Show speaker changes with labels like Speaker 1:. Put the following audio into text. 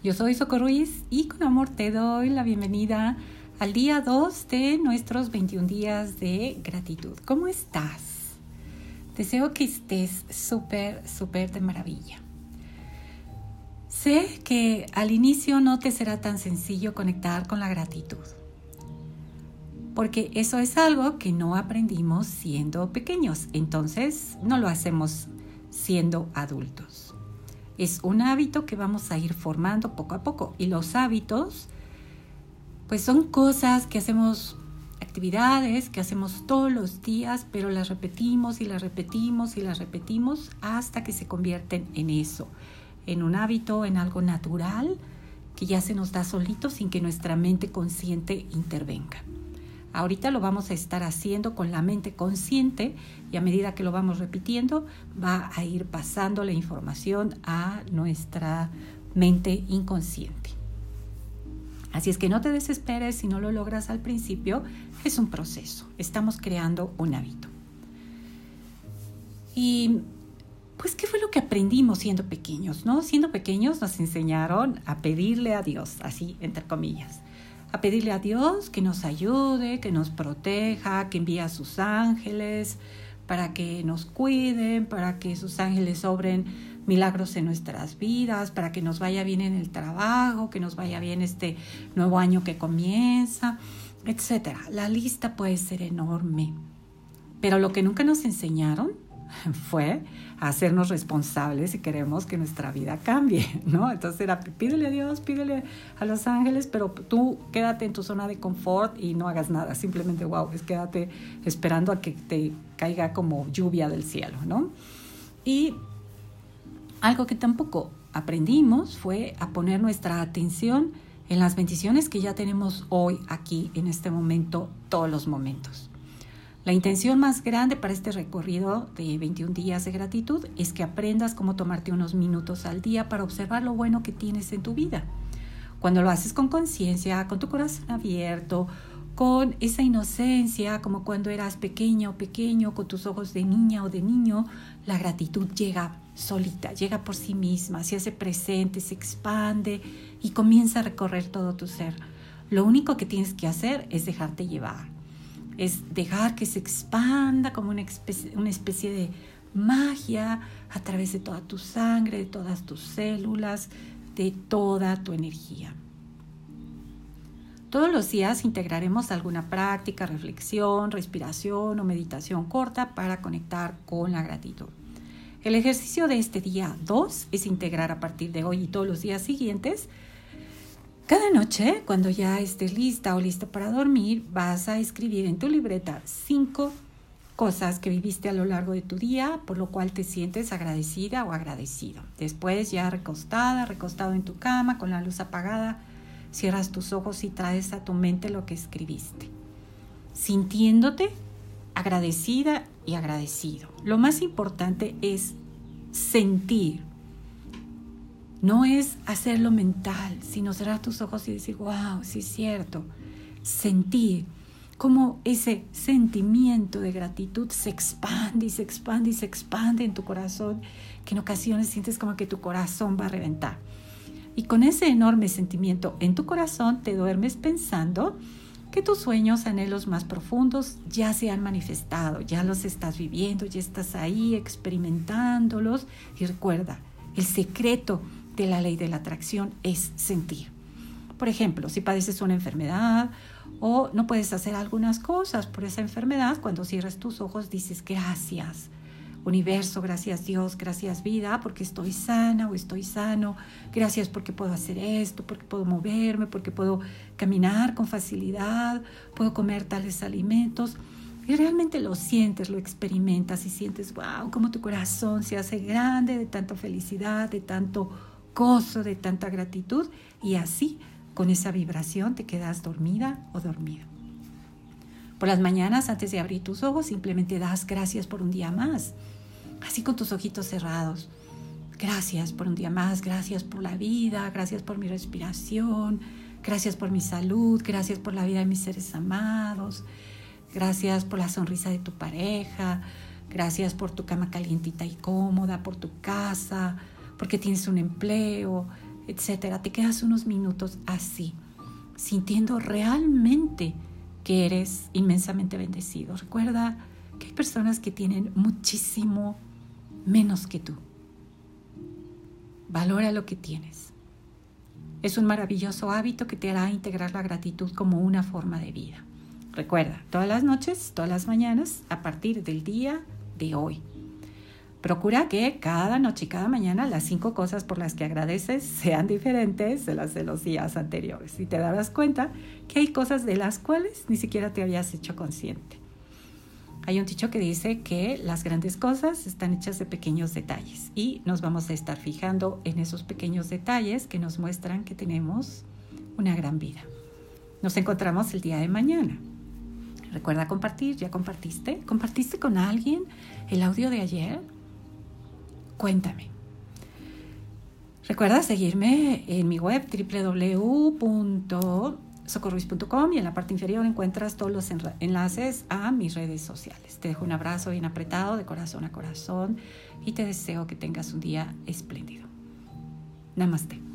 Speaker 1: Yo soy Socorro Ruiz y con amor te doy la bienvenida al día 2 de nuestros 21 días de gratitud. ¿Cómo estás? Deseo que estés súper, súper de maravilla. Sé que al inicio no te será tan sencillo conectar con la gratitud, porque eso es algo que no aprendimos siendo pequeños, entonces no lo hacemos siendo adultos. Es un hábito que vamos a ir formando poco a poco. Y los hábitos, pues son cosas que hacemos, actividades que hacemos todos los días, pero las repetimos y las repetimos y las repetimos hasta que se convierten en eso, en un hábito, en algo natural que ya se nos da solito sin que nuestra mente consciente intervenga. Ahorita lo vamos a estar haciendo con la mente consciente y a medida que lo vamos repitiendo va a ir pasando la información a nuestra mente inconsciente. Así es que no te desesperes si no lo logras al principio, es un proceso, estamos creando un hábito. Y pues, ¿qué fue lo que aprendimos siendo pequeños? ¿no? Siendo pequeños nos enseñaron a pedirle a Dios, así, entre comillas a pedirle a Dios que nos ayude, que nos proteja, que envíe a sus ángeles para que nos cuiden, para que sus ángeles obren milagros en nuestras vidas, para que nos vaya bien en el trabajo, que nos vaya bien este nuevo año que comienza, etcétera. La lista puede ser enorme. Pero lo que nunca nos enseñaron fue hacernos responsables si queremos que nuestra vida cambie, ¿no? Entonces era, pídele a Dios, pídele a los ángeles, pero tú quédate en tu zona de confort y no hagas nada, simplemente, wow, es quédate esperando a que te caiga como lluvia del cielo, ¿no? Y algo que tampoco aprendimos fue a poner nuestra atención en las bendiciones que ya tenemos hoy, aquí, en este momento, todos los momentos. La intención más grande para este recorrido de 21 días de gratitud es que aprendas cómo tomarte unos minutos al día para observar lo bueno que tienes en tu vida. Cuando lo haces con conciencia, con tu corazón abierto, con esa inocencia, como cuando eras pequeño o pequeño, con tus ojos de niña o de niño, la gratitud llega solita, llega por sí misma, se hace presente, se expande y comienza a recorrer todo tu ser. Lo único que tienes que hacer es dejarte llevar es dejar que se expanda como una especie, de magia a través de toda tu sangre, de todas tus células, de toda tu energía. Todos los días integraremos alguna práctica, reflexión, respiración o meditación corta para conectar con la gratitud. El ejercicio de este día 2 es integrar a partir de hoy y todos los días siguientes cada noche, cuando ya estés lista o listo para dormir, vas a escribir en tu libreta cinco cosas que viviste a lo largo de tu día, por lo cual te sientes agradecida o agradecido. Después, ya recostada, recostado en tu cama, con la luz apagada, cierras tus ojos y traes a tu mente lo que escribiste, sintiéndote agradecida y agradecido. Lo más importante es sentir no es hacerlo mental, sino cerrar tus ojos y decir, wow, sí es cierto. Sentir cómo ese sentimiento de gratitud se expande y se expande y se expande en tu corazón, que en ocasiones sientes como que tu corazón va a reventar. Y con ese enorme sentimiento en tu corazón te duermes pensando que tus sueños, anhelos más profundos ya se han manifestado, ya los estás viviendo, ya estás ahí experimentándolos. Y recuerda, el secreto de la ley de la atracción es sentir. Por ejemplo, si padeces una enfermedad o no puedes hacer algunas cosas por esa enfermedad, cuando cierras tus ojos dices gracias. Universo, gracias Dios, gracias vida, porque estoy sana o estoy sano. Gracias porque puedo hacer esto, porque puedo moverme, porque puedo caminar con facilidad, puedo comer tales alimentos. Y realmente lo sientes, lo experimentas y sientes, wow, como tu corazón se hace grande de tanta felicidad, de tanto gozo, de tanta gratitud y así con esa vibración te quedas dormida o dormido. Por las mañanas, antes de abrir tus ojos, simplemente das gracias por un día más, así con tus ojitos cerrados. Gracias por un día más, gracias por la vida, gracias por mi respiración, gracias por mi salud, gracias por la vida de mis seres amados, gracias por la sonrisa de tu pareja, gracias por tu cama calientita y cómoda, por tu casa, porque tienes un empleo, etcétera. Te quedas unos minutos así, sintiendo realmente que eres inmensamente bendecido. Recuerda que hay personas que tienen muchísimo menos que tú. Valora lo que tienes. Es un maravilloso hábito que te hará integrar la gratitud como una forma de vida. Recuerda, todas las noches, todas las mañanas, a partir del día de hoy. Procura que cada noche y cada mañana las cinco cosas por las que agradeces sean diferentes de las de los días anteriores. Y te darás cuenta que hay cosas de las cuales ni siquiera te habías hecho consciente. Hay un dicho que dice que las grandes cosas están hechas de pequeños detalles y nos vamos a estar fijando en esos pequeños detalles que nos muestran que tenemos una gran vida. Nos encontramos el día de mañana. Recuerda compartir, ¿ya compartiste? ¿Compartiste con alguien el audio de ayer? Cuéntame. Recuerda seguirme en mi web www.socorruiz.com y en la parte inferior encuentras todos los enlaces a mis redes sociales. Te dejo un abrazo bien apretado de corazón a corazón y te deseo que tengas un día espléndido. Namaste.